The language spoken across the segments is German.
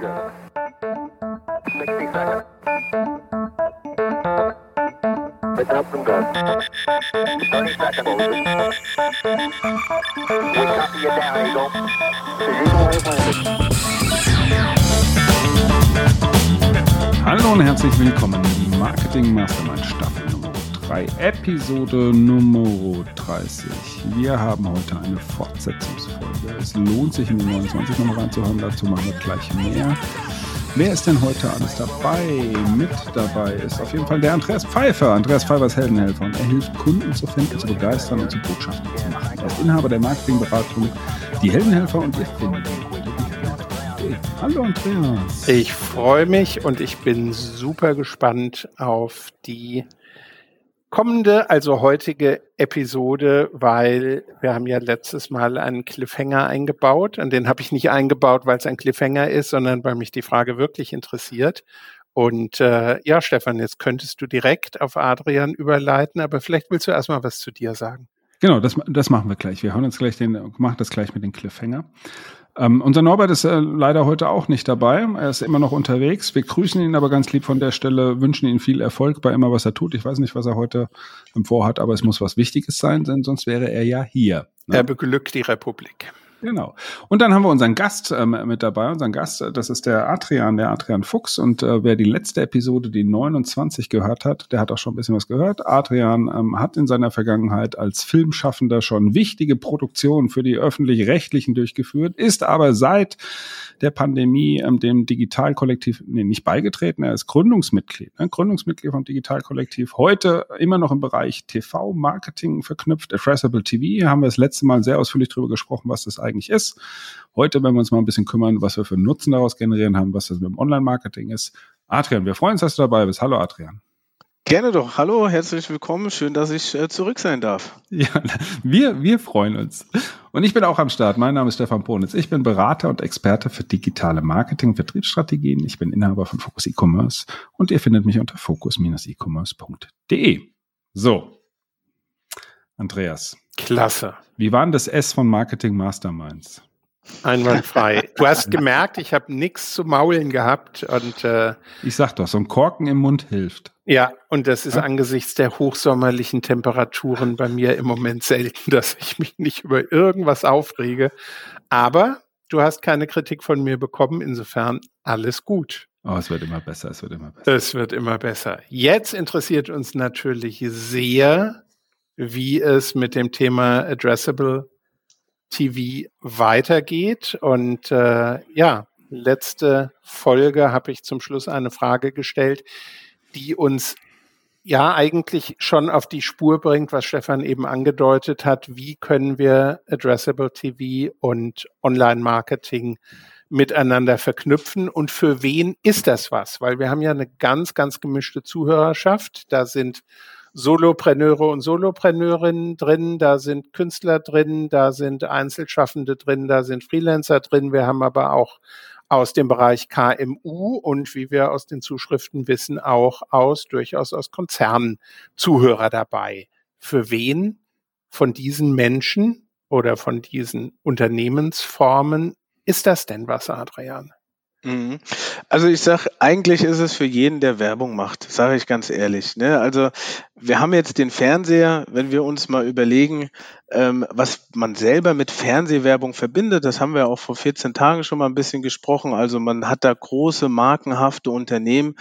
Hallo und herzlich willkommen in die Marketing Mastermind Staffel Nummer 3, Episode Nummer 30. Wir haben heute eine Fortsetzungsfolge. Es lohnt sich in die 29 nochmal reinzuhören, dazu machen wir gleich mehr. Wer ist denn heute alles dabei? Mit dabei ist auf jeden Fall der Andreas Pfeiffer. Andreas Pfeiffer ist Heldenhelfer und er hilft Kunden zu finden, zu begeistern und zu Botschaften zu machen. Er ist Inhaber der Marketingberatung Die Heldenhelfer und ihr findet Hallo Andreas. Ich freue mich und ich bin super gespannt auf die kommende, also heutige Episode, weil wir haben ja letztes Mal einen Cliffhanger eingebaut. Und den habe ich nicht eingebaut, weil es ein Cliffhanger ist, sondern weil mich die Frage wirklich interessiert. Und äh, ja, Stefan, jetzt könntest du direkt auf Adrian überleiten, aber vielleicht willst du erstmal was zu dir sagen. Genau, das, das machen wir gleich. Wir hauen jetzt gleich den, machen das gleich mit dem Cliffhanger. Ähm, unser Norbert ist äh, leider heute auch nicht dabei. Er ist immer noch unterwegs. Wir grüßen ihn aber ganz lieb von der Stelle, wünschen ihm viel Erfolg bei immer, was er tut. Ich weiß nicht, was er heute im Vorhat, aber es muss was Wichtiges sein, denn sonst wäre er ja hier. Ne? Er beglückt die Republik. Genau. Und dann haben wir unseren Gast ähm, mit dabei. Unseren Gast, äh, das ist der Adrian, der Adrian Fuchs. Und äh, wer die letzte Episode, die 29 gehört hat, der hat auch schon ein bisschen was gehört. Adrian ähm, hat in seiner Vergangenheit als Filmschaffender schon wichtige Produktionen für die öffentlich-rechtlichen durchgeführt, ist aber seit der Pandemie ähm, dem Digitalkollektiv nee, nicht beigetreten. Er ist Gründungsmitglied, ne? Gründungsmitglied vom Digitalkollektiv. Heute immer noch im Bereich TV-Marketing verknüpft. Addressable TV haben wir das letzte Mal sehr ausführlich darüber gesprochen, was das ist. Heute werden wir uns mal ein bisschen kümmern, was wir für Nutzen daraus generieren haben, was das mit dem Online-Marketing ist. Adrian, wir freuen uns, dass du dabei bist. Hallo Adrian. Gerne doch. Hallo, herzlich willkommen. Schön, dass ich äh, zurück sein darf. Ja, wir, wir freuen uns. Und ich bin auch am Start. Mein Name ist Stefan Ponitz. Ich bin Berater und Experte für digitale Marketing und Vertriebsstrategien. Ich bin Inhaber von Focus E-Commerce und ihr findet mich unter focus-e-commerce.de. So. Andreas. Klasse. Wie war denn das S von Marketing Masterminds? Einwandfrei. Du hast gemerkt, ich habe nichts zu maulen gehabt und äh, ich sag doch, so ein Korken im Mund hilft. Ja, und das ist ja? angesichts der hochsommerlichen Temperaturen bei mir im Moment selten, dass ich mich nicht über irgendwas aufrege. Aber du hast keine Kritik von mir bekommen, insofern alles gut. Oh, es wird immer besser, es wird immer besser. Es wird immer besser. Jetzt interessiert uns natürlich sehr, wie es mit dem Thema Addressable TV weitergeht. Und äh, ja, letzte Folge habe ich zum Schluss eine Frage gestellt, die uns ja eigentlich schon auf die Spur bringt, was Stefan eben angedeutet hat. Wie können wir Addressable TV und Online-Marketing miteinander verknüpfen und für wen ist das was? Weil wir haben ja eine ganz, ganz gemischte Zuhörerschaft. Da sind Solopreneure und Solopreneurinnen drin, da sind Künstler drin, da sind Einzelschaffende drin, da sind Freelancer drin. Wir haben aber auch aus dem Bereich KMU und wie wir aus den Zuschriften wissen, auch aus durchaus aus Konzernen Zuhörer dabei. Für wen von diesen Menschen oder von diesen Unternehmensformen ist das denn was, Adrian? Mhm. Also ich sag, eigentlich ist es für jeden, der Werbung macht, sage ich ganz ehrlich. Ne? Also wir haben jetzt den Fernseher, wenn wir uns mal überlegen, ähm, was man selber mit Fernsehwerbung verbindet, das haben wir auch vor 14 Tagen schon mal ein bisschen gesprochen. Also man hat da große markenhafte Unternehmen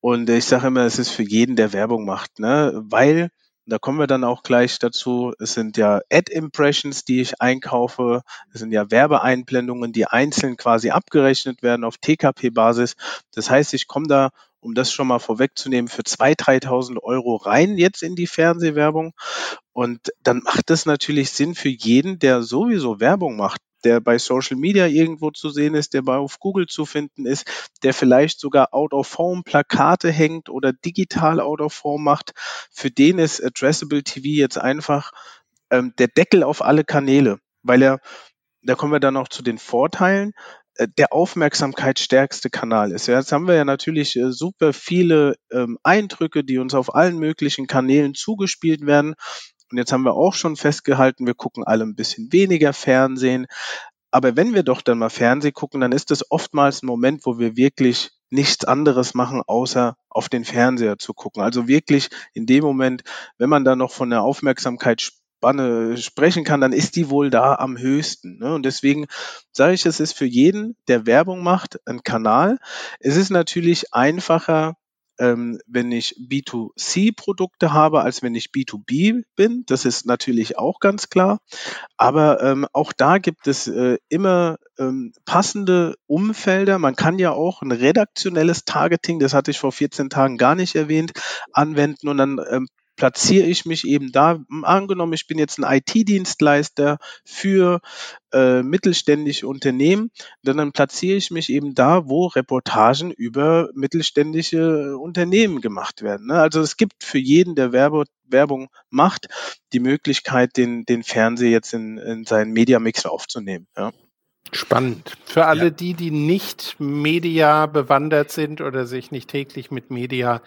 und ich sage immer, es ist für jeden, der Werbung macht, ne? weil da kommen wir dann auch gleich dazu. Es sind ja Ad-Impressions, die ich einkaufe. Es sind ja Werbeeinblendungen, die einzeln quasi abgerechnet werden auf TKP-Basis. Das heißt, ich komme da, um das schon mal vorwegzunehmen, für 2.000, 3.000 Euro rein jetzt in die Fernsehwerbung. Und dann macht es natürlich Sinn für jeden, der sowieso Werbung macht, der bei Social Media irgendwo zu sehen ist, der bei auf Google zu finden ist, der vielleicht sogar out of home Plakate hängt oder digital out of home macht, für den ist Addressable TV jetzt einfach ähm, der Deckel auf alle Kanäle, weil er, da kommen wir dann noch zu den Vorteilen, äh, der aufmerksamkeitsstärkste Kanal ist. Jetzt haben wir ja natürlich äh, super viele ähm, Eindrücke, die uns auf allen möglichen Kanälen zugespielt werden. Und jetzt haben wir auch schon festgehalten, wir gucken alle ein bisschen weniger Fernsehen. aber wenn wir doch dann mal Fernseh gucken, dann ist das oftmals ein Moment, wo wir wirklich nichts anderes machen, außer auf den Fernseher zu gucken. Also wirklich in dem Moment, wenn man da noch von der Aufmerksamkeitsspanne sprechen kann, dann ist die wohl da am höchsten. Ne? Und deswegen sage ich, es ist für jeden, der Werbung macht, ein Kanal. Es ist natürlich einfacher, ähm, wenn ich B2C-Produkte habe, als wenn ich B2B bin. Das ist natürlich auch ganz klar. Aber ähm, auch da gibt es äh, immer ähm, passende Umfelder. Man kann ja auch ein redaktionelles Targeting, das hatte ich vor 14 Tagen gar nicht erwähnt, anwenden und dann ähm, platziere ich mich eben da. Angenommen, ich bin jetzt ein IT-Dienstleister für äh, mittelständische Unternehmen, dann, dann platziere ich mich eben da, wo Reportagen über mittelständische Unternehmen gemacht werden. Ne? Also es gibt für jeden, der Werbe, Werbung macht, die Möglichkeit, den, den Fernseher jetzt in, in seinen Mediamix aufzunehmen. Ja. Spannend. Für alle ja. die, die nicht Media bewandert sind oder sich nicht täglich mit Media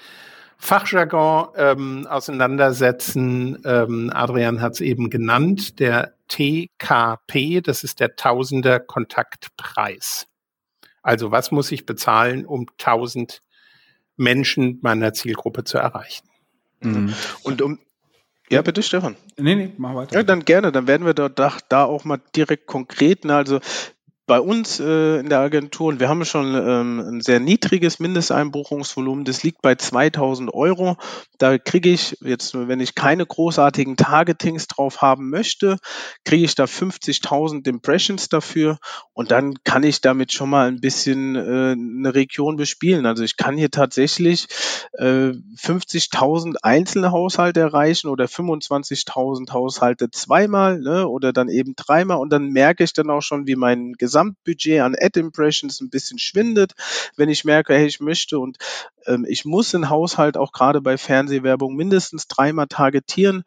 Fachjargon ähm, auseinandersetzen. Ähm, Adrian hat es eben genannt, der TKP, das ist der Tausender Kontaktpreis. Also was muss ich bezahlen, um 1000 Menschen meiner Zielgruppe zu erreichen? Mhm. Und um ja, bitte, Stefan. Nee, nee, mach weiter. Ja, dann gerne. Dann werden wir da, da auch mal direkt konkret. Ne? Also bei uns äh, in der Agentur, und wir haben schon ähm, ein sehr niedriges Mindesteinbuchungsvolumen, das liegt bei 2000 Euro. Da kriege ich jetzt, wenn ich keine großartigen Targetings drauf haben möchte, kriege ich da 50.000 Impressions dafür und dann kann ich damit schon mal ein bisschen äh, eine Region bespielen. Also ich kann hier tatsächlich äh, 50.000 einzelne Haushalte erreichen oder 25.000 Haushalte zweimal ne, oder dann eben dreimal und dann merke ich dann auch schon, wie mein Gesamtbudget an Ad-Impressions ein bisschen schwindet, wenn ich merke, hey, ich möchte und ähm, ich muss einen Haushalt auch gerade bei Fernsehwerbung mindestens dreimal targetieren,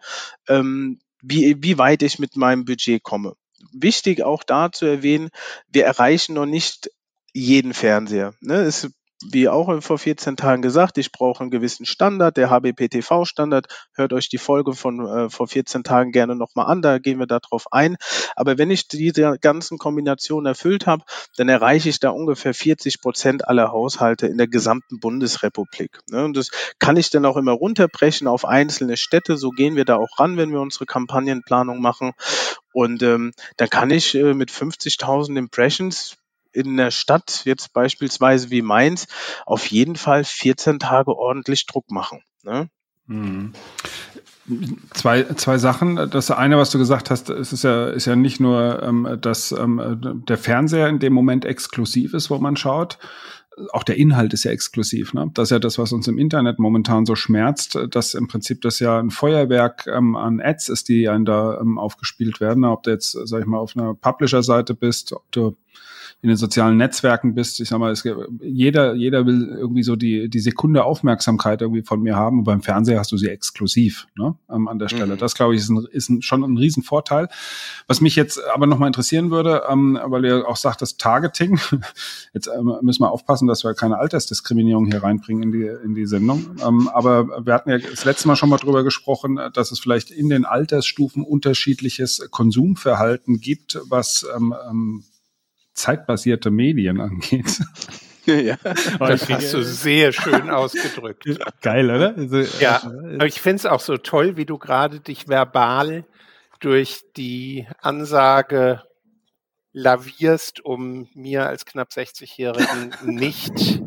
ähm, wie, wie weit ich mit meinem Budget komme. Wichtig auch da zu erwähnen, wir erreichen noch nicht jeden Fernseher. Ne? Es wie auch vor 14 Tagen gesagt, ich brauche einen gewissen Standard, der HBPTV-Standard. Hört euch die Folge von äh, vor 14 Tagen gerne nochmal an, da gehen wir darauf ein. Aber wenn ich diese ganzen Kombinationen erfüllt habe, dann erreiche ich da ungefähr 40 Prozent aller Haushalte in der gesamten Bundesrepublik. Ne? Und das kann ich dann auch immer runterbrechen auf einzelne Städte. So gehen wir da auch ran, wenn wir unsere Kampagnenplanung machen. Und ähm, dann kann ich äh, mit 50.000 Impressions in der Stadt, jetzt beispielsweise wie Mainz, auf jeden Fall 14 Tage ordentlich Druck machen. Ne? Mhm. Zwei, zwei Sachen. Das eine, was du gesagt hast, es ist ja, ist ja nicht nur, ähm, dass ähm, der Fernseher in dem Moment exklusiv ist, wo man schaut. Auch der Inhalt ist ja exklusiv. Ne? Das ist ja das, was uns im Internet momentan so schmerzt, dass im Prinzip das ja ein Feuerwerk ähm, an Ads ist, die einen da ähm, aufgespielt werden. Ob du jetzt, sag ich mal, auf einer Publisher-Seite bist, ob du in den sozialen Netzwerken bist. Ich sag mal, es, jeder, jeder will irgendwie so die, die Sekunde Aufmerksamkeit irgendwie von mir haben. Und beim Fernseher hast du sie exklusiv ne, ähm, an der Stelle. Mhm. Das, glaube ich, ist, ein, ist ein, schon ein Riesenvorteil. Was mich jetzt aber nochmal interessieren würde, ähm, weil ihr auch sagt, das Targeting. Jetzt ähm, müssen wir aufpassen, dass wir keine Altersdiskriminierung hier reinbringen in die, in die Sendung. Ähm, aber wir hatten ja das letzte Mal schon mal drüber gesprochen, dass es vielleicht in den Altersstufen unterschiedliches Konsumverhalten gibt, was ähm, ähm zeitbasierte Medien angeht. Ja, das hast du sehr schön ausgedrückt. Geil, oder? Also, ja, aber ich finde es auch so toll, wie du gerade dich verbal durch die Ansage lavierst, um mir als knapp 60-Jährigen nicht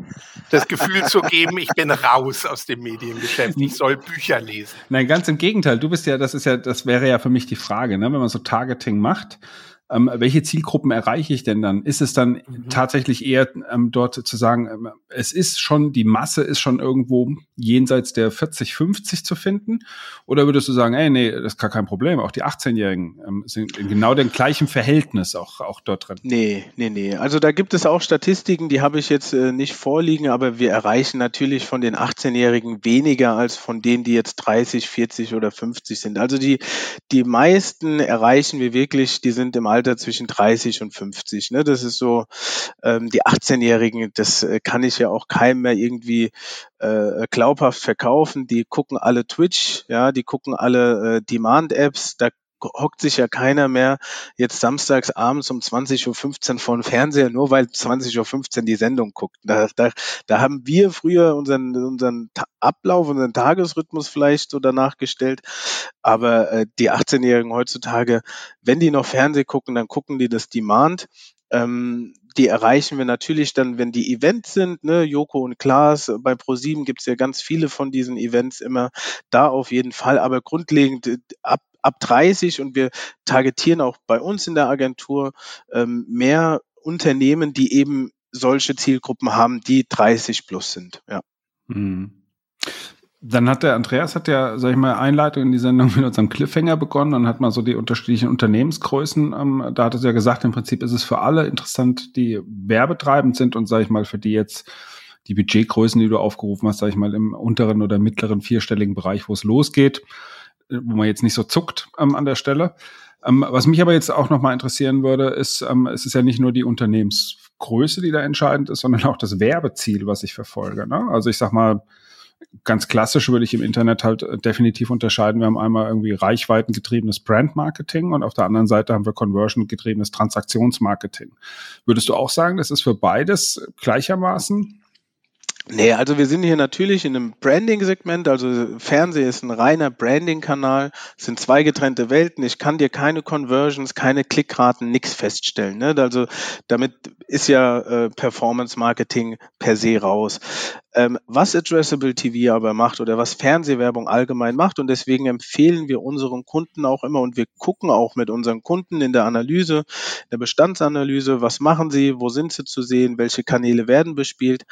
das Gefühl zu geben, ich bin raus aus dem Mediengeschäft, ich soll Bücher lesen. Nein, ganz im Gegenteil. Du bist ja, das ist ja, das wäre ja für mich die Frage, ne? wenn man so Targeting macht, ähm, welche Zielgruppen erreiche ich denn dann? Ist es dann mhm. tatsächlich eher ähm, dort zu sagen, ähm, es ist schon, die Masse ist schon irgendwo jenseits der 40, 50 zu finden? Oder würdest du sagen, ey, nee, das ist gar kein Problem, auch die 18-Jährigen ähm, sind in genau dem gleichen Verhältnis auch, auch dort drin? Nee, nee, nee. Also da gibt es auch Statistiken, die habe ich jetzt äh, nicht vorliegen, aber wir erreichen natürlich von den 18-Jährigen weniger als von denen, die jetzt 30, 40 oder 50 sind. Also die, die meisten erreichen wir wirklich, die sind im Alter Alter zwischen 30 und 50. Ne? Das ist so, ähm, die 18-Jährigen, das äh, kann ich ja auch keinem mehr irgendwie äh, glaubhaft verkaufen. Die gucken alle Twitch, ja, die gucken alle äh, Demand-Apps, da hockt sich ja keiner mehr jetzt samstags abends um 20.15 Uhr vor den Fernseher, nur weil 20.15 Uhr die Sendung guckt. Da, da, da haben wir früher unseren, unseren Ablauf, unseren Tagesrhythmus vielleicht so danach gestellt. Aber äh, die 18-Jährigen heutzutage, wenn die noch Fernseh gucken, dann gucken die das Demand. Ähm, die erreichen wir natürlich dann, wenn die Events sind, ne, Joko und Klaas, bei ProSieben gibt es ja ganz viele von diesen Events immer, da auf jeden Fall, aber grundlegend äh, ab, ab 30 und wir targetieren auch bei uns in der Agentur ähm, mehr Unternehmen, die eben solche Zielgruppen haben, die 30 plus sind. Ja. Mhm. Dann hat der Andreas hat ja, sag ich mal, Einleitung in die Sendung mit unserem Cliffhanger begonnen und hat mal so die unterschiedlichen Unternehmensgrößen. Ähm, da hat es ja gesagt, im Prinzip ist es für alle interessant, die werbetreibend sind und sag ich mal, für die jetzt die Budgetgrößen, die du aufgerufen hast, sag ich mal, im unteren oder mittleren vierstelligen Bereich, wo es losgeht, wo man jetzt nicht so zuckt ähm, an der Stelle. Ähm, was mich aber jetzt auch nochmal interessieren würde, ist, ähm, es ist ja nicht nur die Unternehmensgröße, die da entscheidend ist, sondern auch das Werbeziel, was ich verfolge. Ne? Also ich sag mal, ganz klassisch würde ich im Internet halt äh, definitiv unterscheiden. Wir haben einmal irgendwie reichweitengetriebenes Brand-Marketing und auf der anderen Seite haben wir conversion-getriebenes Transaktionsmarketing. Würdest du auch sagen, das ist für beides gleichermaßen Nee, also wir sind hier natürlich in einem Branding-Segment, also Fernsehen ist ein reiner Branding-Kanal, sind zwei getrennte Welten, ich kann dir keine Conversions, keine Klickraten, nichts feststellen. Ne? Also damit ist ja äh, Performance-Marketing per se raus. Ähm, was Addressable TV aber macht oder was Fernsehwerbung allgemein macht und deswegen empfehlen wir unseren Kunden auch immer und wir gucken auch mit unseren Kunden in der Analyse, in der Bestandsanalyse, was machen sie, wo sind sie zu sehen, welche Kanäle werden bespielt,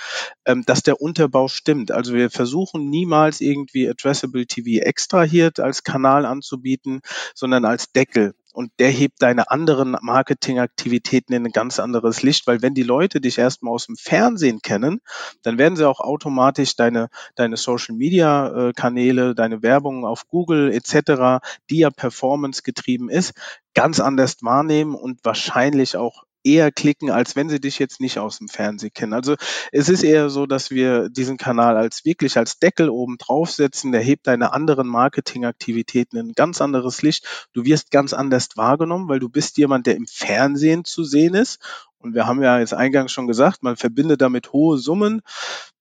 ähm, dass der Unterbau stimmt. Also wir versuchen niemals irgendwie Addressable TV extra hier als Kanal anzubieten, sondern als Deckel und der hebt deine anderen Marketingaktivitäten in ein ganz anderes Licht, weil wenn die Leute dich erstmal aus dem Fernsehen kennen, dann werden sie auch automatisch deine, deine Social Media äh, Kanäle, deine Werbung auf Google etc., die ja performance getrieben ist, ganz anders wahrnehmen und wahrscheinlich auch eher klicken, als wenn sie dich jetzt nicht aus dem Fernsehen kennen. Also es ist eher so, dass wir diesen Kanal als wirklich als Deckel oben draufsetzen. Der hebt deine anderen Marketingaktivitäten in ein ganz anderes Licht. Du wirst ganz anders wahrgenommen, weil du bist jemand, der im Fernsehen zu sehen ist. Und wir haben ja jetzt eingangs schon gesagt, man verbindet damit hohe Summen.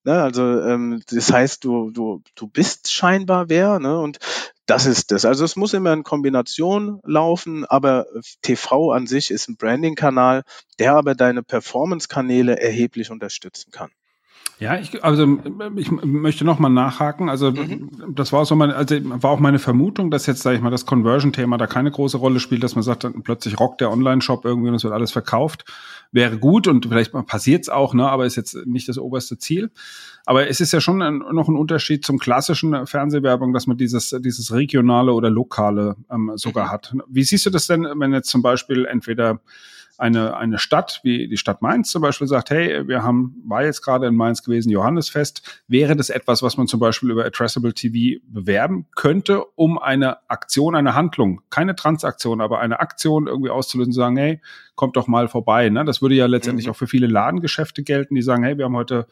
Ne? Also ähm, das heißt, du, du, du bist scheinbar wer. Ne? Und das ist das. Also es muss immer in Kombination laufen, aber TV an sich ist ein Branding-Kanal, der aber deine Performance-Kanäle erheblich unterstützen kann. Ja, ich, also ich möchte noch mal nachhaken. Also mhm. das war auch so meine, also war auch meine Vermutung, dass jetzt sage ich mal das Conversion-Thema da keine große Rolle spielt, dass man sagt, dann plötzlich rockt der Online-Shop irgendwie und es wird alles verkauft, wäre gut und vielleicht passiert es auch, ne, aber ist jetzt nicht das oberste Ziel. Aber es ist ja schon ein, noch ein Unterschied zum klassischen Fernsehwerbung, dass man dieses dieses regionale oder lokale ähm, sogar mhm. hat. Wie siehst du das denn, wenn jetzt zum Beispiel entweder eine, eine Stadt wie die Stadt Mainz zum Beispiel sagt, hey, wir haben, war jetzt gerade in Mainz gewesen, Johannesfest, wäre das etwas, was man zum Beispiel über Addressable TV bewerben könnte, um eine Aktion, eine Handlung, keine Transaktion, aber eine Aktion irgendwie auszulösen, zu sagen, hey, kommt doch mal vorbei. Ne? Das würde ja letztendlich mhm. auch für viele Ladengeschäfte gelten, die sagen, hey, wir haben heute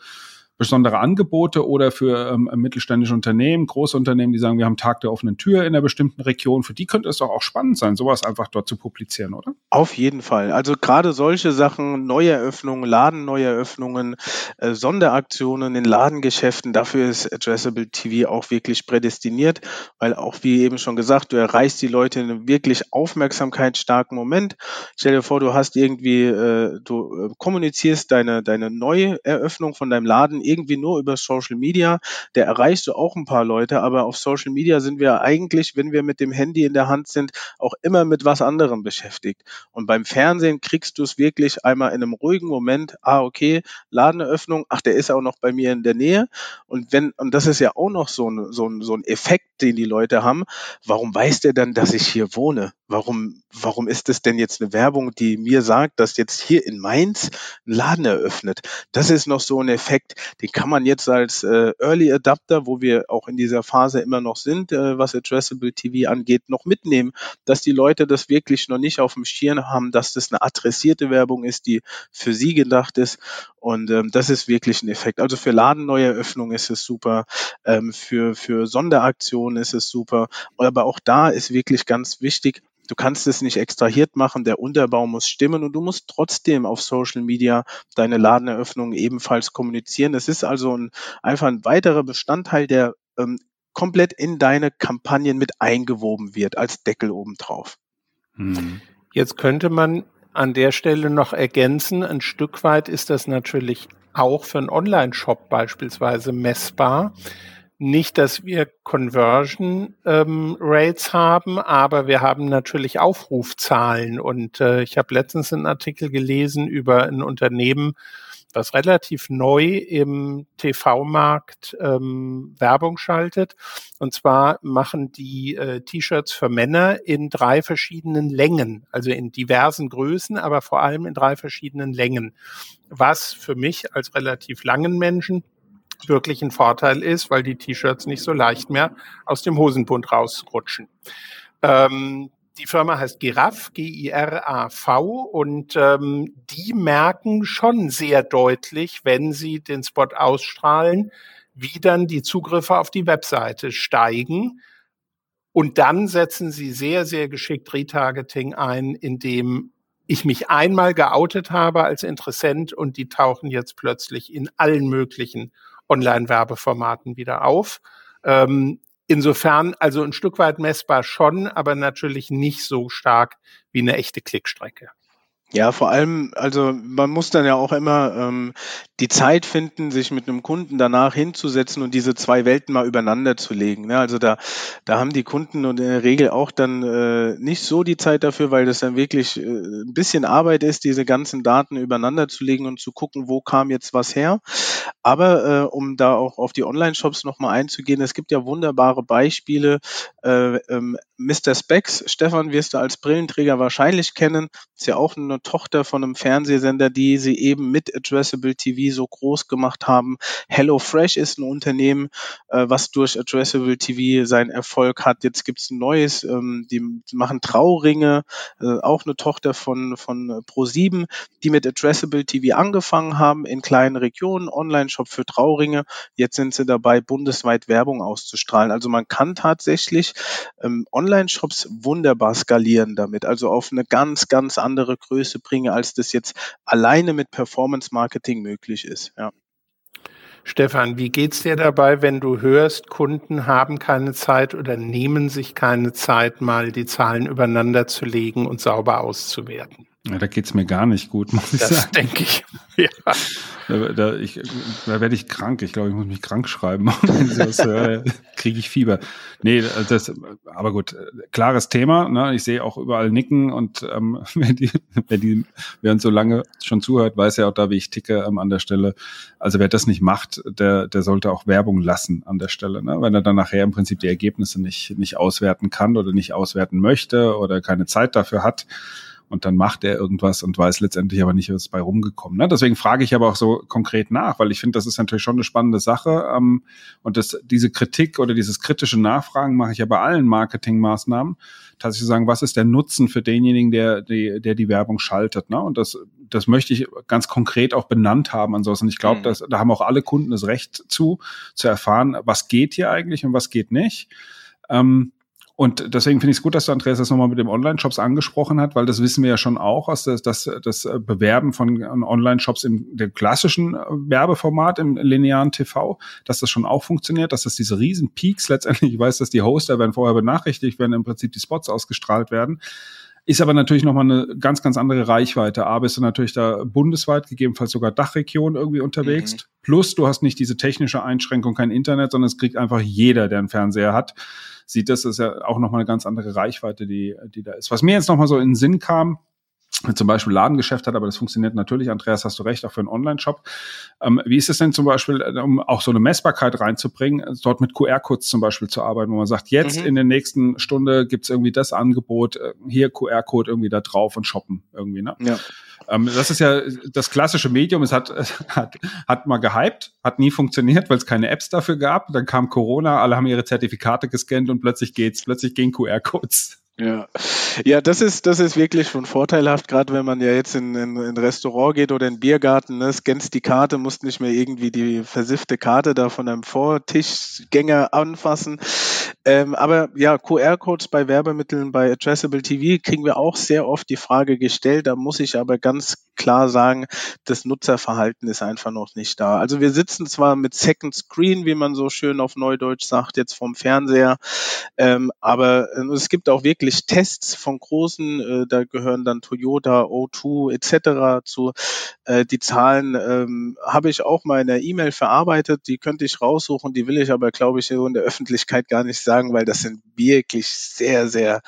besondere Angebote oder für ähm, mittelständische Unternehmen, große Unternehmen, die sagen, wir haben Tag der offenen Tür in einer bestimmten Region. Für die könnte es doch auch spannend sein, sowas einfach dort zu publizieren, oder? Auf jeden Fall. Also gerade solche Sachen, Neueröffnungen, Ladenneueröffnungen, äh, Sonderaktionen in Ladengeschäften, dafür ist Addressable TV auch wirklich prädestiniert, weil auch wie eben schon gesagt, du erreichst die Leute in einem wirklich aufmerksamkeitsstarken Moment. Stell dir vor, du hast irgendwie, äh, du äh, kommunizierst deine, deine Neueröffnung von deinem Laden irgendwie nur über Social Media. Der erreichst du auch ein paar Leute, aber auf Social Media sind wir eigentlich, wenn wir mit dem Handy in der Hand sind, auch immer mit was anderem beschäftigt. Und beim Fernsehen kriegst du es wirklich einmal in einem ruhigen Moment, ah, okay, Ladeneröffnung, ach, der ist auch noch bei mir in der Nähe. Und wenn, und das ist ja auch noch so ein, so ein, so ein Effekt, den die Leute haben, warum weiß der dann, dass ich hier wohne? Warum, warum ist es denn jetzt eine Werbung, die mir sagt, dass jetzt hier in Mainz ein Laden eröffnet? Das ist noch so ein Effekt, den kann man jetzt als äh, Early Adapter, wo wir auch in dieser Phase immer noch sind, äh, was Addressable TV angeht, noch mitnehmen, dass die Leute das wirklich noch nicht auf dem Schirm haben, dass das eine adressierte Werbung ist, die für sie gedacht ist. Und ähm, das ist wirklich ein Effekt. Also für Ladenneueröffnung ist es super, ähm, für, für Sonderaktionen ist es super. Aber auch da ist wirklich ganz wichtig, Du kannst es nicht extrahiert machen, der Unterbau muss stimmen und du musst trotzdem auf Social Media deine Ladeneröffnung ebenfalls kommunizieren. Es ist also ein, einfach ein weiterer Bestandteil, der ähm, komplett in deine Kampagnen mit eingewoben wird, als Deckel obendrauf. Hm. Jetzt könnte man an der Stelle noch ergänzen, ein Stück weit ist das natürlich auch für einen Online-Shop beispielsweise messbar. Nicht, dass wir Conversion ähm, Rates haben, aber wir haben natürlich Aufrufzahlen. Und äh, ich habe letztens einen Artikel gelesen über ein Unternehmen, was relativ neu im TV-Markt ähm, Werbung schaltet. Und zwar machen die äh, T-Shirts für Männer in drei verschiedenen Längen, also in diversen Größen, aber vor allem in drei verschiedenen Längen. Was für mich als relativ langen Menschen wirklich ein Vorteil ist, weil die T-Shirts nicht so leicht mehr aus dem Hosenbund rausrutschen. Ähm, die Firma heißt Giraffe, G-I-R-A-V, und ähm, die merken schon sehr deutlich, wenn sie den Spot ausstrahlen, wie dann die Zugriffe auf die Webseite steigen. Und dann setzen sie sehr, sehr geschickt Retargeting ein, indem ich mich einmal geoutet habe als Interessent und die tauchen jetzt plötzlich in allen möglichen Online-Werbeformaten wieder auf. Ähm, insofern also ein Stück weit messbar schon, aber natürlich nicht so stark wie eine echte Klickstrecke. Ja, vor allem, also man muss dann ja auch immer ähm, die Zeit finden, sich mit einem Kunden danach hinzusetzen und diese zwei Welten mal übereinander zu legen. Ne? Also da, da haben die Kunden und in der Regel auch dann äh, nicht so die Zeit dafür, weil das dann wirklich äh, ein bisschen Arbeit ist, diese ganzen Daten übereinander zu legen und zu gucken, wo kam jetzt was her. Aber äh, um da auch auf die Online-Shops nochmal einzugehen, es gibt ja wunderbare Beispiele. Äh, ähm, Mr. Specs, Stefan wirst du als Brillenträger wahrscheinlich kennen, ist ja auch eine Tochter von einem Fernsehsender, die sie eben mit Addressable TV so groß gemacht haben. HelloFresh ist ein Unternehmen, äh, was durch Addressable TV seinen Erfolg hat. Jetzt gibt's ein neues, ähm, die, die machen Trauringe, äh, auch eine Tochter von, von Pro7, die mit Addressable TV angefangen haben in kleinen Regionen, Online-Shop für Trauringe. Jetzt sind sie dabei, bundesweit Werbung auszustrahlen. Also man kann tatsächlich ähm, Online-Shops wunderbar skalieren damit, also auf eine ganz, ganz andere Größe bringen, als das jetzt alleine mit Performance-Marketing möglich ist. Ja. Stefan, wie geht's dir dabei, wenn du hörst, Kunden haben keine Zeit oder nehmen sich keine Zeit, mal die Zahlen übereinander zu legen und sauber auszuwerten? Ja, da geht's mir gar nicht gut, muss ich das sagen. Das denke ich. Ja. Da, da, ich, da werde ich krank. Ich glaube, ich muss mich krank schreiben. Wenn ich das höre, kriege ich Fieber. Nee, das, aber gut, klares Thema. Ne? Ich sehe auch überall Nicken und ähm, wer, die, wer, die, wer uns so lange schon zuhört, weiß ja auch da, wie ich ticke ähm, an der Stelle. Also wer das nicht macht, der, der sollte auch Werbung lassen an der Stelle. Ne? Wenn er dann nachher im Prinzip die Ergebnisse nicht, nicht auswerten kann oder nicht auswerten möchte oder keine Zeit dafür hat, und dann macht er irgendwas und weiß letztendlich aber nicht, was bei rumgekommen. Ne? Deswegen frage ich aber auch so konkret nach, weil ich finde, das ist natürlich schon eine spannende Sache. Ähm, und das, diese Kritik oder dieses kritische Nachfragen mache ich ja bei allen Marketingmaßnahmen. Tatsächlich sagen, was ist der Nutzen für denjenigen, der die, der die Werbung schaltet? Ne? Und das, das möchte ich ganz konkret auch benannt haben. Ansonsten, ich glaube, mhm. da haben auch alle Kunden das Recht zu, zu erfahren, was geht hier eigentlich und was geht nicht. Ähm, und deswegen finde ich es gut, dass du Andreas das nochmal mit dem Online-Shops angesprochen hat, weil das wissen wir ja schon auch, dass das, das, das Bewerben von Online-Shops im dem klassischen äh, Werbeformat, im linearen TV, dass das schon auch funktioniert, dass das diese riesen Peaks letztendlich, ich weiß, dass die Hoster werden vorher benachrichtigt, wenn im Prinzip die Spots ausgestrahlt werden. Ist aber natürlich nochmal eine ganz, ganz andere Reichweite. A, bist du natürlich da bundesweit, gegebenenfalls sogar Dachregion irgendwie unterwegs. Mhm. Plus, du hast nicht diese technische Einschränkung, kein Internet, sondern es kriegt einfach jeder, der einen Fernseher hat sieht das, ist ja auch nochmal eine ganz andere Reichweite, die, die da ist. Was mir jetzt nochmal so in den Sinn kam, zum Beispiel Ladengeschäft hat, aber das funktioniert natürlich, Andreas, hast du recht, auch für einen Online-Shop. Ähm, wie ist es denn zum Beispiel, äh, um auch so eine Messbarkeit reinzubringen, dort mit QR-Codes zum Beispiel zu arbeiten, wo man sagt, jetzt mhm. in der nächsten Stunde gibt's irgendwie das Angebot, äh, hier QR-Code irgendwie da drauf und shoppen irgendwie, ne? Ja. Ähm, das ist ja das klassische Medium. Es hat, hat, hat mal gehypt, hat nie funktioniert, weil es keine Apps dafür gab. Dann kam Corona, alle haben ihre Zertifikate gescannt und plötzlich geht's, plötzlich gehen QR-Codes. Ja, ja, das ist, das ist wirklich schon vorteilhaft, gerade wenn man ja jetzt in, in, in ein Restaurant geht oder in einen Biergarten, ne, scannst die Karte, musst nicht mehr irgendwie die versiffte Karte da von einem Vortischgänger anfassen. Ähm, aber ja, QR-Codes bei Werbemitteln, bei Addressable TV kriegen wir auch sehr oft die Frage gestellt. Da muss ich aber ganz klar sagen, das Nutzerverhalten ist einfach noch nicht da. Also wir sitzen zwar mit Second Screen, wie man so schön auf Neudeutsch sagt, jetzt vom Fernseher, ähm, aber äh, es gibt auch wirklich wirklich Tests von großen, äh, da gehören dann Toyota, O2 etc. zu. Äh, die Zahlen ähm, habe ich auch mal in der E-Mail verarbeitet, die könnte ich raussuchen, die will ich aber, glaube ich, so in der Öffentlichkeit gar nicht sagen, weil das sind wirklich sehr, sehr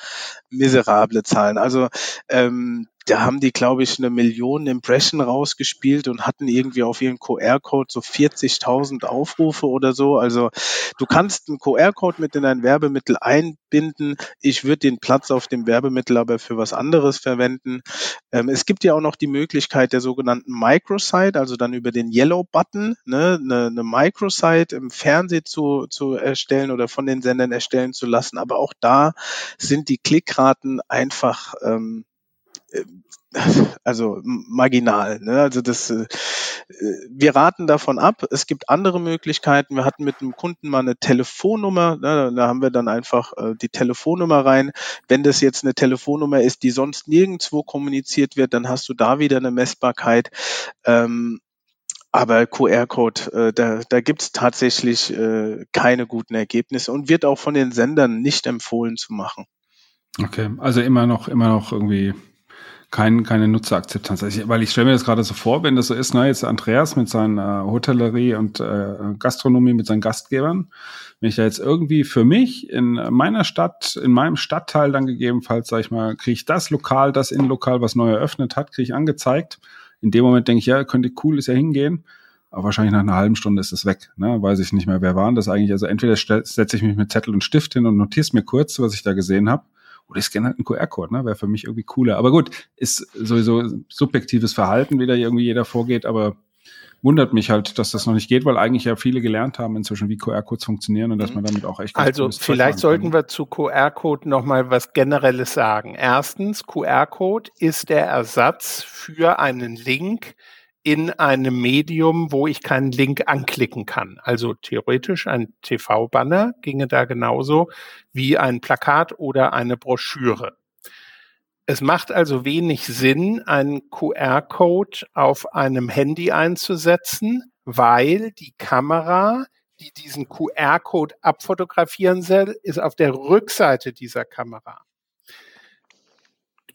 miserable Zahlen. Also ähm, da haben die, glaube ich, eine Million Impression rausgespielt und hatten irgendwie auf ihren QR-Code so 40.000 Aufrufe oder so. Also du kannst einen QR-Code mit in ein Werbemittel einbinden. Ich würde den Platz auf dem Werbemittel aber für was anderes verwenden. Ähm, es gibt ja auch noch die Möglichkeit der sogenannten Microsite, also dann über den Yellow-Button ne, eine, eine Microsite im Fernsehen zu, zu erstellen oder von den Sendern erstellen zu lassen. Aber auch da sind die Klickraten einfach ähm, äh, also marginal. Ne? Also das, äh, wir raten davon ab. Es gibt andere Möglichkeiten. Wir hatten mit einem Kunden mal eine Telefonnummer. Ne? Da haben wir dann einfach äh, die Telefonnummer rein. Wenn das jetzt eine Telefonnummer ist, die sonst nirgendwo kommuniziert wird, dann hast du da wieder eine Messbarkeit. Ähm, aber QR-Code, äh, da, da gibt es tatsächlich äh, keine guten Ergebnisse und wird auch von den Sendern nicht empfohlen zu machen. Okay, also immer noch, immer noch irgendwie kein, keine Nutzerakzeptanz. Ich, weil ich stelle mir das gerade so vor, wenn das so ist, ne, jetzt Andreas mit seiner Hotellerie und äh, Gastronomie mit seinen Gastgebern, wenn ich da jetzt irgendwie für mich in meiner Stadt, in meinem Stadtteil dann gegebenenfalls, sag ich mal, kriege ich das Lokal, das Innenlokal, was neu eröffnet hat, kriege ich angezeigt. In dem Moment denke ich, ja, könnte cool, ist ja hingehen. Aber wahrscheinlich nach einer halben Stunde ist es weg. Ne? Weiß ich nicht mehr, wer waren das eigentlich. Also entweder setze ich mich mit Zettel und Stift hin und notiere mir kurz, was ich da gesehen habe oder ich scanne halt einen QR-Code, ne? Wäre für mich irgendwie cooler. Aber gut, ist sowieso subjektives Verhalten, wie da irgendwie jeder vorgeht, aber wundert mich halt, dass das noch nicht geht, weil eigentlich ja viele gelernt haben inzwischen, wie QR-Codes funktionieren und dass man damit auch echt Also vielleicht sollten wir zu QR-Code nochmal was Generelles sagen. Erstens, QR-Code ist der Ersatz für einen Link, in einem Medium, wo ich keinen Link anklicken kann. Also theoretisch ein TV-Banner ginge da genauso wie ein Plakat oder eine Broschüre. Es macht also wenig Sinn, einen QR-Code auf einem Handy einzusetzen, weil die Kamera, die diesen QR-Code abfotografieren soll, ist auf der Rückseite dieser Kamera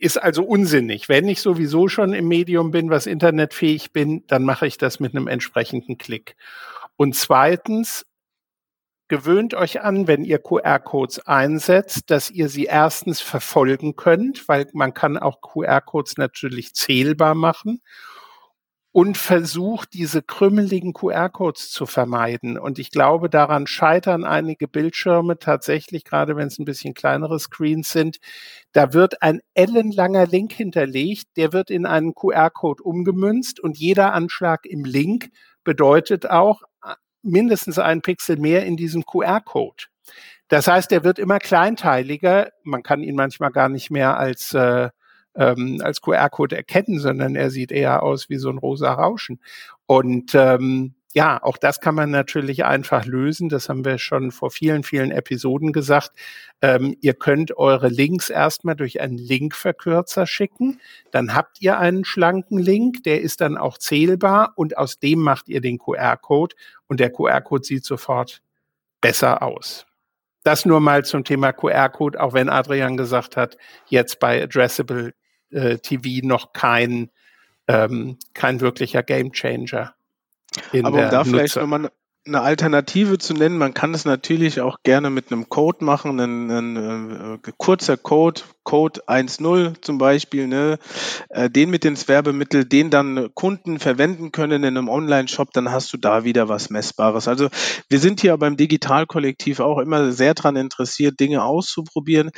ist also unsinnig. Wenn ich sowieso schon im Medium bin, was internetfähig bin, dann mache ich das mit einem entsprechenden Klick. Und zweitens, gewöhnt euch an, wenn ihr QR-Codes einsetzt, dass ihr sie erstens verfolgen könnt, weil man kann auch QR-Codes natürlich zählbar machen und versucht, diese krümmeligen QR-Codes zu vermeiden. Und ich glaube, daran scheitern einige Bildschirme tatsächlich, gerade wenn es ein bisschen kleinere Screens sind. Da wird ein ellenlanger Link hinterlegt, der wird in einen QR-Code umgemünzt und jeder Anschlag im Link bedeutet auch äh, mindestens ein Pixel mehr in diesem QR-Code. Das heißt, der wird immer kleinteiliger. Man kann ihn manchmal gar nicht mehr als äh, ähm, als QR-Code erkennen, sondern er sieht eher aus wie so ein rosa Rauschen. Und ähm, ja, auch das kann man natürlich einfach lösen. Das haben wir schon vor vielen, vielen Episoden gesagt. Ähm, ihr könnt eure Links erstmal durch einen Linkverkürzer schicken. Dann habt ihr einen schlanken Link, der ist dann auch zählbar und aus dem macht ihr den QR-Code und der QR-Code sieht sofort besser aus. Das nur mal zum Thema QR-Code, auch wenn Adrian gesagt hat, jetzt bei Addressable äh, TV noch kein, ähm, kein wirklicher Gamechanger. Aber um da vielleicht nochmal eine Alternative zu nennen, man kann es natürlich auch gerne mit einem Code machen, ein, ein, ein äh, kurzer Code, Code 1.0 zum Beispiel, ne, äh, den mit ins Werbemittel, den dann Kunden verwenden können in einem Online-Shop, dann hast du da wieder was Messbares. Also wir sind hier beim Digitalkollektiv auch immer sehr daran interessiert, Dinge auszuprobieren.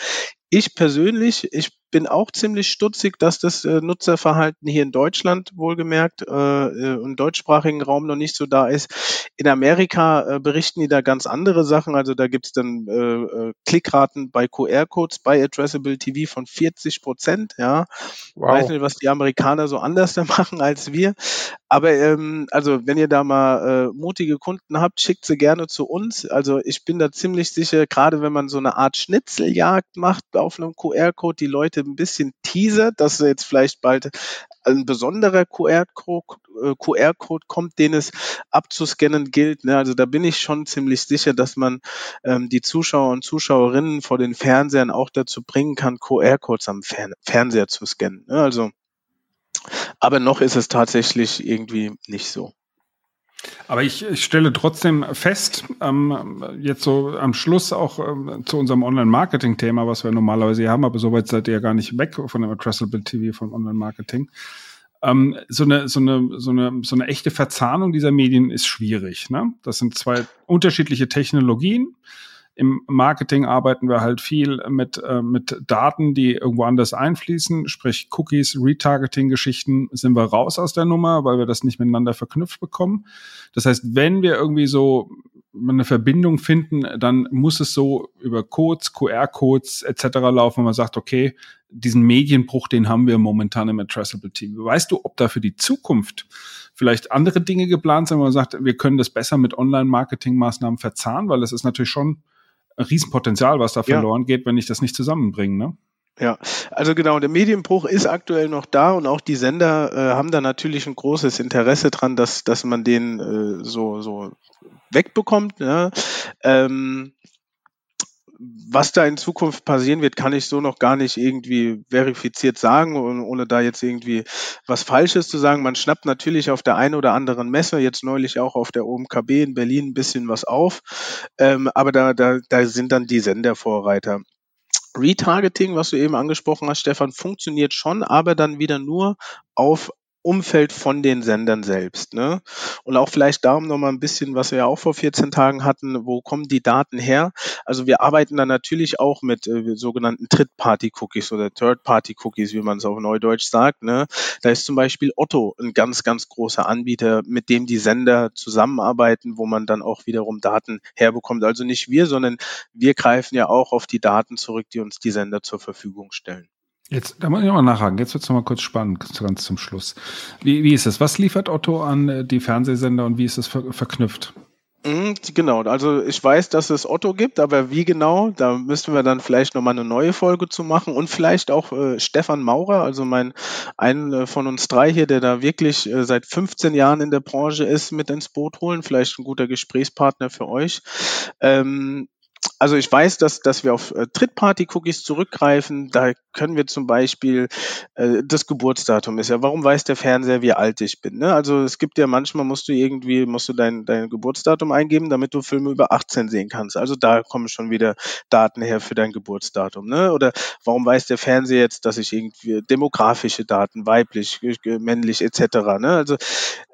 Ich persönlich, ich bin auch ziemlich stutzig, dass das äh, Nutzerverhalten hier in Deutschland wohlgemerkt äh, äh, im deutschsprachigen Raum noch nicht so da ist. In Amerika äh, berichten die da ganz andere Sachen. Also da gibt's dann äh, äh Klickraten bei QR-Codes bei Addressable TV von 40 Prozent. Ja, wow. weiß nicht, was die Amerikaner so anders da machen als wir. Aber ähm, also wenn ihr da mal äh, mutige Kunden habt, schickt sie gerne zu uns. Also ich bin da ziemlich sicher, gerade wenn man so eine Art Schnitzeljagd macht auf einem QR-Code, die Leute ein bisschen teasert, dass jetzt vielleicht bald ein besonderer QR-Code QR kommt, den es abzuscannen gilt. Ne? Also da bin ich schon ziemlich sicher, dass man ähm, die Zuschauer und Zuschauerinnen vor den Fernsehern auch dazu bringen kann, QR-Codes am Fern Fernseher zu scannen. Ne? Also aber noch ist es tatsächlich irgendwie nicht so. Aber ich, ich stelle trotzdem fest, ähm, jetzt so am Schluss auch ähm, zu unserem Online-Marketing-Thema, was wir normalerweise haben, aber soweit seid ihr ja gar nicht weg von dem Addressable TV, vom Online-Marketing. Ähm, so, eine, so, eine, so, eine, so eine echte Verzahnung dieser Medien ist schwierig. Ne? Das sind zwei unterschiedliche Technologien. Im Marketing arbeiten wir halt viel mit, äh, mit Daten, die irgendwo anders einfließen, sprich Cookies, Retargeting-Geschichten, sind wir raus aus der Nummer, weil wir das nicht miteinander verknüpft bekommen. Das heißt, wenn wir irgendwie so eine Verbindung finden, dann muss es so über Codes, QR-Codes etc. laufen, wo man sagt, okay, diesen Medienbruch, den haben wir momentan im Addressable TV. Weißt du, ob da für die Zukunft vielleicht andere Dinge geplant sind, wo man sagt, wir können das besser mit Online-Marketing-Maßnahmen verzahnen, weil es ist natürlich schon ein Riesenpotenzial, was da verloren ja. geht, wenn ich das nicht zusammenbringe. Ne? Ja, also genau, der Medienbruch ist aktuell noch da und auch die Sender äh, haben da natürlich ein großes Interesse dran, dass, dass man den äh, so, so wegbekommt. Ja. Ähm, was da in Zukunft passieren wird, kann ich so noch gar nicht irgendwie verifiziert sagen, ohne da jetzt irgendwie was Falsches zu sagen. Man schnappt natürlich auf der einen oder anderen Messe, jetzt neulich auch auf der OMKB in Berlin ein bisschen was auf, ähm, aber da, da, da sind dann die Sendervorreiter. Retargeting, was du eben angesprochen hast, Stefan, funktioniert schon, aber dann wieder nur auf Umfeld von den Sendern selbst. Ne? Und auch vielleicht darum nochmal ein bisschen, was wir ja auch vor 14 Tagen hatten, wo kommen die Daten her? Also wir arbeiten da natürlich auch mit äh, sogenannten Tritt-Party-Cookies oder Third-Party-Cookies, wie man es auf Neudeutsch sagt. Ne? Da ist zum Beispiel Otto ein ganz, ganz großer Anbieter, mit dem die Sender zusammenarbeiten, wo man dann auch wiederum Daten herbekommt. Also nicht wir, sondern wir greifen ja auch auf die Daten zurück, die uns die Sender zur Verfügung stellen. Jetzt, da muss ich mal nachhaken. Jetzt wird es nochmal kurz spannend, ganz zum Schluss. Wie, wie ist es? Was liefert Otto an äh, die Fernsehsender und wie ist es ver verknüpft? Mhm, genau, also ich weiß, dass es Otto gibt, aber wie genau, da müssen wir dann vielleicht nochmal eine neue Folge zu machen und vielleicht auch äh, Stefan Maurer, also mein einen äh, von uns drei hier, der da wirklich äh, seit 15 Jahren in der Branche ist, mit ins Boot holen, vielleicht ein guter Gesprächspartner für euch. Ähm, also ich weiß, dass, dass wir auf äh, Trittparty-Cookies zurückgreifen. Da können wir zum Beispiel äh, das Geburtsdatum ist ja, warum weiß der Fernseher, wie alt ich bin? Ne? Also es gibt ja manchmal musst du irgendwie, musst du dein, dein Geburtsdatum eingeben, damit du Filme über 18 sehen kannst. Also da kommen schon wieder Daten her für dein Geburtsdatum. Ne? Oder warum weiß der Fernseher jetzt, dass ich irgendwie demografische Daten, weiblich, männlich etc. Ne? Also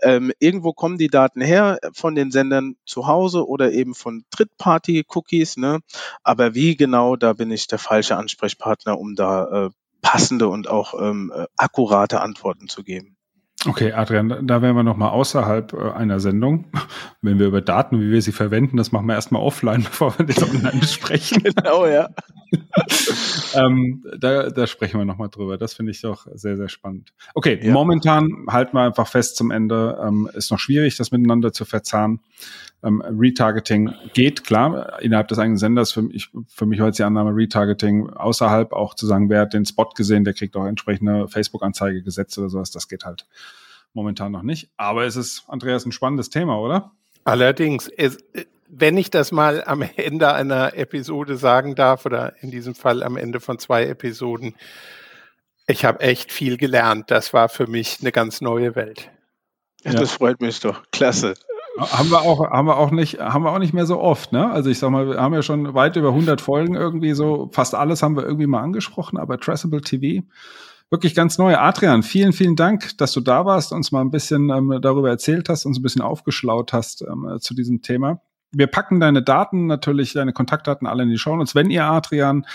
ähm, irgendwo kommen die Daten her von den Sendern zu Hause oder eben von Trittparty-Cookies. Ne? Aber wie genau, da bin ich der falsche Ansprechpartner, um da äh, passende und auch ähm, äh, akkurate Antworten zu geben. Okay, Adrian, da wären wir nochmal außerhalb äh, einer Sendung. Wenn wir über Daten, wie wir sie verwenden, das machen wir erstmal offline, bevor wir das online besprechen. genau, ja. ähm, da, da sprechen wir nochmal drüber. Das finde ich doch sehr, sehr spannend. Okay, ja. momentan halten wir einfach fest zum Ende. Ähm, ist noch schwierig, das miteinander zu verzahnen. Ähm, Retargeting geht, klar, innerhalb des eigenen Senders. Für mich, für mich heute die Annahme Retargeting außerhalb auch zu sagen, wer hat den Spot gesehen, der kriegt auch entsprechende Facebook-Anzeige gesetzt oder sowas. Das geht halt momentan noch nicht. Aber es ist, Andreas, ein spannendes Thema, oder? Allerdings, es, wenn ich das mal am Ende einer Episode sagen darf, oder in diesem Fall am Ende von zwei Episoden, ich habe echt viel gelernt. Das war für mich eine ganz neue Welt. Ja, das freut mich doch. Klasse. Haben wir auch, haben wir auch nicht, haben wir auch nicht mehr so oft, ne? Also ich sag mal, wir haben ja schon weit über 100 Folgen irgendwie so, fast alles haben wir irgendwie mal angesprochen, aber Traceable TV, wirklich ganz neu. Adrian, vielen, vielen Dank, dass du da warst, uns mal ein bisschen ähm, darüber erzählt hast, uns ein bisschen aufgeschlaut hast ähm, zu diesem Thema. Wir packen deine Daten natürlich, deine Kontaktdaten alle in die Show Notes. Wenn ihr Adrian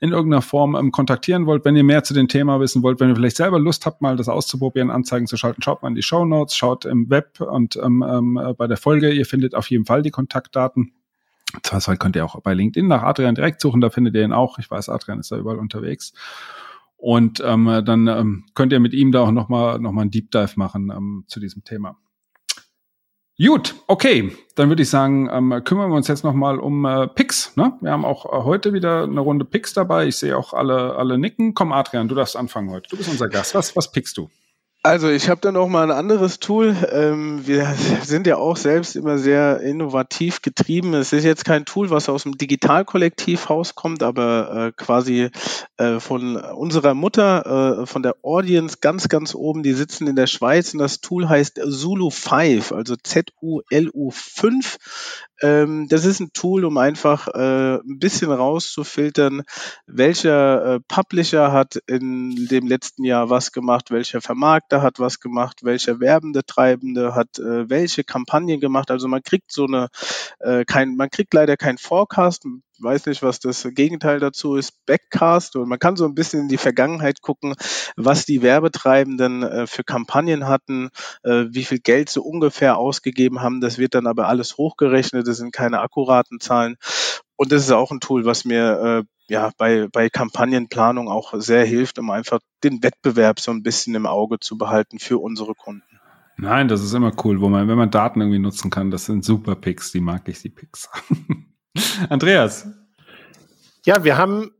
in irgendeiner Form ähm, kontaktieren wollt, wenn ihr mehr zu dem Thema wissen wollt, wenn ihr vielleicht selber Lust habt, mal das auszuprobieren, Anzeigen zu schalten, schaut mal in die Show Notes, schaut im Web und ähm, ähm, bei der Folge. Ihr findet auf jeden Fall die Kontaktdaten. Zweifelsfall könnt ihr auch bei LinkedIn nach Adrian direkt suchen, da findet ihr ihn auch. Ich weiß, Adrian ist da überall unterwegs. Und ähm, dann ähm, könnt ihr mit ihm da auch nochmal noch mal einen Deep Dive machen ähm, zu diesem Thema. Gut, okay, dann würde ich sagen, ähm, kümmern wir uns jetzt nochmal um äh, Picks. Ne? Wir haben auch äh, heute wieder eine Runde Picks dabei. Ich sehe auch alle, alle nicken. Komm, Adrian, du darfst anfangen heute. Du bist unser Gast. Was, was pickst du? Also ich habe da noch mal ein anderes Tool. Ähm, wir sind ja auch selbst immer sehr innovativ getrieben. Es ist jetzt kein Tool, was aus dem Digitalkollektiv rauskommt, aber äh, quasi äh, von unserer Mutter, äh, von der Audience ganz, ganz oben. Die sitzen in der Schweiz und das Tool heißt Zulu 5, also Z-U-L-U 5. Ähm, das ist ein Tool, um einfach äh, ein bisschen rauszufiltern, welcher äh, Publisher hat in dem letzten Jahr was gemacht, welcher Vermarkter hat was gemacht, welcher werbende Treibende hat äh, welche Kampagnen gemacht. Also man kriegt so eine, äh, kein, man kriegt leider keinen Forecast, weiß nicht, was das Gegenteil dazu ist, Backcast. Und man kann so ein bisschen in die Vergangenheit gucken, was die Werbetreibenden äh, für Kampagnen hatten, äh, wie viel Geld sie ungefähr ausgegeben haben. Das wird dann aber alles hochgerechnet. Das sind keine akkuraten Zahlen. Und das ist auch ein Tool, was mir äh, ja bei, bei Kampagnenplanung auch sehr hilft, um einfach den Wettbewerb so ein bisschen im Auge zu behalten für unsere Kunden. Nein, das ist immer cool, wo man, wenn man Daten irgendwie nutzen kann, das sind super Picks, die mag ich, die Picks. Andreas. Ja, wir haben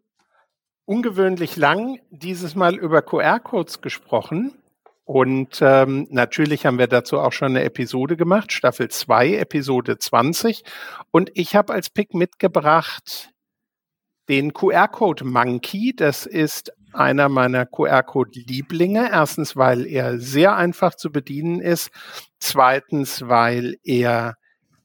ungewöhnlich lang dieses Mal über QR-Codes gesprochen. Und ähm, natürlich haben wir dazu auch schon eine Episode gemacht, Staffel 2, Episode 20. Und ich habe als Pick mitgebracht den QR-Code Monkey. Das ist einer meiner QR-Code-Lieblinge. Erstens, weil er sehr einfach zu bedienen ist. Zweitens, weil er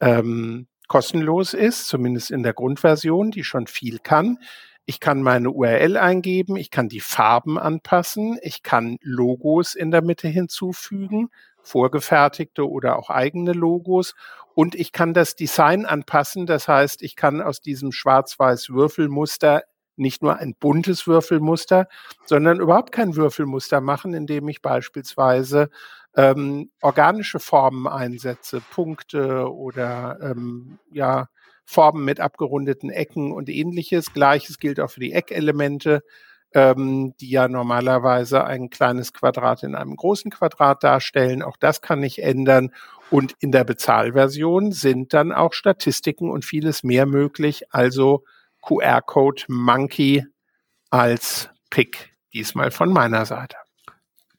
ähm, kostenlos ist, zumindest in der Grundversion, die schon viel kann. Ich kann meine URL eingeben, ich kann die Farben anpassen, ich kann Logos in der Mitte hinzufügen, vorgefertigte oder auch eigene Logos und ich kann das Design anpassen. Das heißt, ich kann aus diesem schwarz-weiß Würfelmuster nicht nur ein buntes Würfelmuster, sondern überhaupt kein Würfelmuster machen, indem ich beispielsweise ähm, organische Formen einsetze, Punkte oder ähm, ja, Formen mit abgerundeten Ecken und ähnliches. Gleiches gilt auch für die Eckelemente, ähm, die ja normalerweise ein kleines Quadrat in einem großen Quadrat darstellen. Auch das kann ich ändern. Und in der Bezahlversion sind dann auch Statistiken und vieles mehr möglich. Also QR-Code Monkey als Pick, diesmal von meiner Seite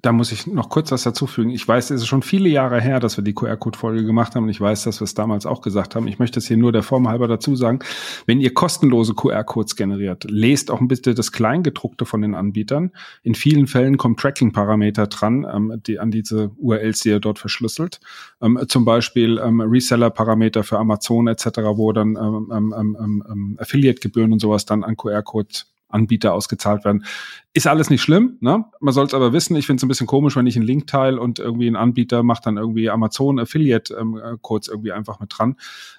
da muss ich noch kurz was dazu fügen. Ich weiß, es ist schon viele Jahre her, dass wir die QR-Code-Folge gemacht haben und ich weiß, dass wir es damals auch gesagt haben. Ich möchte es hier nur der Form halber dazu sagen. Wenn ihr kostenlose QR-Codes generiert, lest auch ein bisschen das Kleingedruckte von den Anbietern. In vielen Fällen kommen Tracking-Parameter dran, ähm, die an diese URLs, die ihr dort verschlüsselt. Ähm, zum Beispiel ähm, Reseller-Parameter für Amazon etc., wo dann ähm, ähm, ähm, ähm Affiliate-Gebühren und sowas dann an QR-Code Anbieter ausgezahlt werden. Ist alles nicht schlimm, ne? Man soll es aber wissen. Ich finde es ein bisschen komisch, wenn ich einen Link teile und irgendwie ein Anbieter macht dann irgendwie Amazon Affiliate ähm, Codes irgendwie einfach mit dran.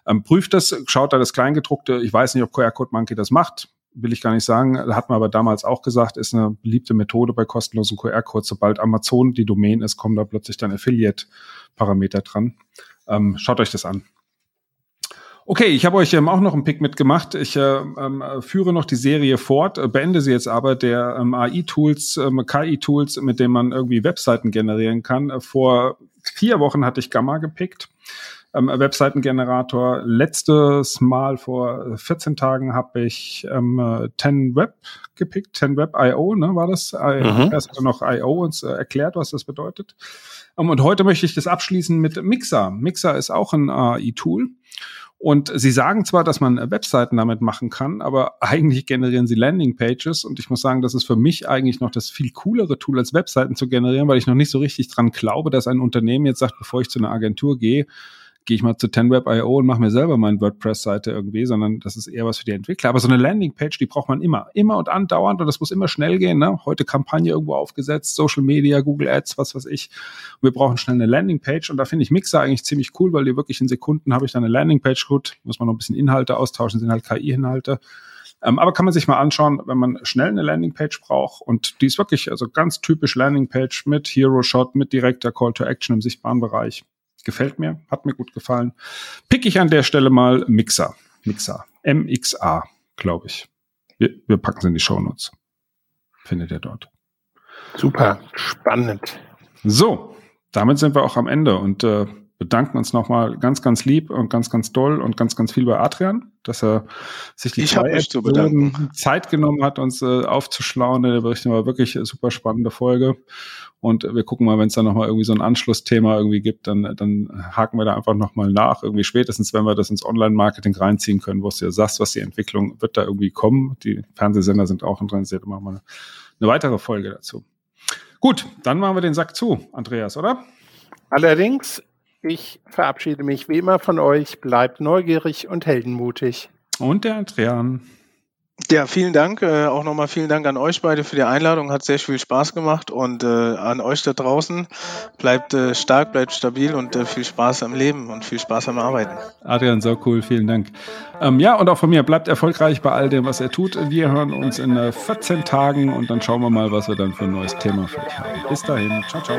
Ähm, prüft das, schaut da das Kleingedruckte. Ich weiß nicht, ob QR Code Monkey das macht. Will ich gar nicht sagen. Hat man aber damals auch gesagt, ist eine beliebte Methode bei kostenlosen QR-Codes. Sobald Amazon die Domain ist, kommen da plötzlich dann Affiliate-Parameter dran. Ähm, schaut euch das an. Okay, ich habe euch ähm, auch noch einen Pick mitgemacht. Ich äh, ähm, führe noch die Serie fort, äh, beende sie jetzt aber der ähm, AI-Tools, ähm, KI-Tools, mit denen man irgendwie Webseiten generieren kann. Äh, vor vier Wochen hatte ich Gamma gepickt. Ähm, Webseitengenerator. Letztes Mal vor 14 Tagen habe ich ähm, 10web gepickt, 10web.io, ne, war das? Mhm. Erst noch IO uns äh, erklärt, was das bedeutet. Um, und heute möchte ich das abschließen mit Mixer. Mixer ist auch ein AI-Tool. Und sie sagen zwar, dass man Webseiten damit machen kann, aber eigentlich generieren sie Landingpages. Und ich muss sagen, das ist für mich eigentlich noch das viel coolere Tool, als Webseiten zu generieren, weil ich noch nicht so richtig dran glaube, dass ein Unternehmen jetzt sagt, bevor ich zu einer Agentur gehe, gehe ich mal zu 10web.io und mache mir selber meine WordPress-Seite irgendwie, sondern das ist eher was für die Entwickler. Aber so eine Landingpage, die braucht man immer, immer und andauernd und das muss immer schnell gehen. Ne? Heute Kampagne irgendwo aufgesetzt, Social Media, Google Ads, was weiß ich. Und wir brauchen schnell eine Landingpage und da finde ich Mixer eigentlich ziemlich cool, weil die wirklich in Sekunden habe ich dann eine Landingpage. Gut, muss man noch ein bisschen Inhalte austauschen, sind halt KI-Inhalte. Ähm, aber kann man sich mal anschauen, wenn man schnell eine Landingpage braucht und die ist wirklich also ganz typisch Landingpage mit Hero Shot, mit direkter Call to Action im sichtbaren Bereich. Gefällt mir, hat mir gut gefallen. Pick ich an der Stelle mal Mixer. Mixer. MXA, glaube ich. Wir, wir packen sie in die Show Notes. Findet ihr dort. Super, spannend. So, damit sind wir auch am Ende und äh, bedanken uns nochmal ganz, ganz lieb und ganz, ganz doll und ganz, ganz viel bei Adrian, dass er sich die Zeit genommen hat, uns äh, aufzuschlauen. Der Bericht war wirklich eine super spannende Folge. Und wir gucken mal, wenn es da nochmal irgendwie so ein Anschlussthema irgendwie gibt, dann, dann haken wir da einfach nochmal nach. Irgendwie spätestens, wenn wir das ins Online-Marketing reinziehen können, wo du ja sagst, was die Entwicklung wird da irgendwie kommen. Die Fernsehsender sind auch interessiert. Machen wir eine, eine weitere Folge dazu. Gut, dann machen wir den Sack zu, Andreas, oder? Allerdings ich verabschiede mich wie immer von euch. Bleibt neugierig und heldenmutig. Und der Adrian. Ja, vielen Dank. Äh, auch nochmal vielen Dank an euch beide für die Einladung. Hat sehr viel Spaß gemacht. Und äh, an euch da draußen, bleibt äh, stark, bleibt stabil und äh, viel Spaß am Leben und viel Spaß am Arbeiten. Adrian, so cool. Vielen Dank. Ähm, ja, und auch von mir, bleibt erfolgreich bei all dem, was er tut. Wir hören uns in 14 äh, Tagen und dann schauen wir mal, was wir dann für ein neues Thema für euch haben. Bis dahin. Ciao, ciao.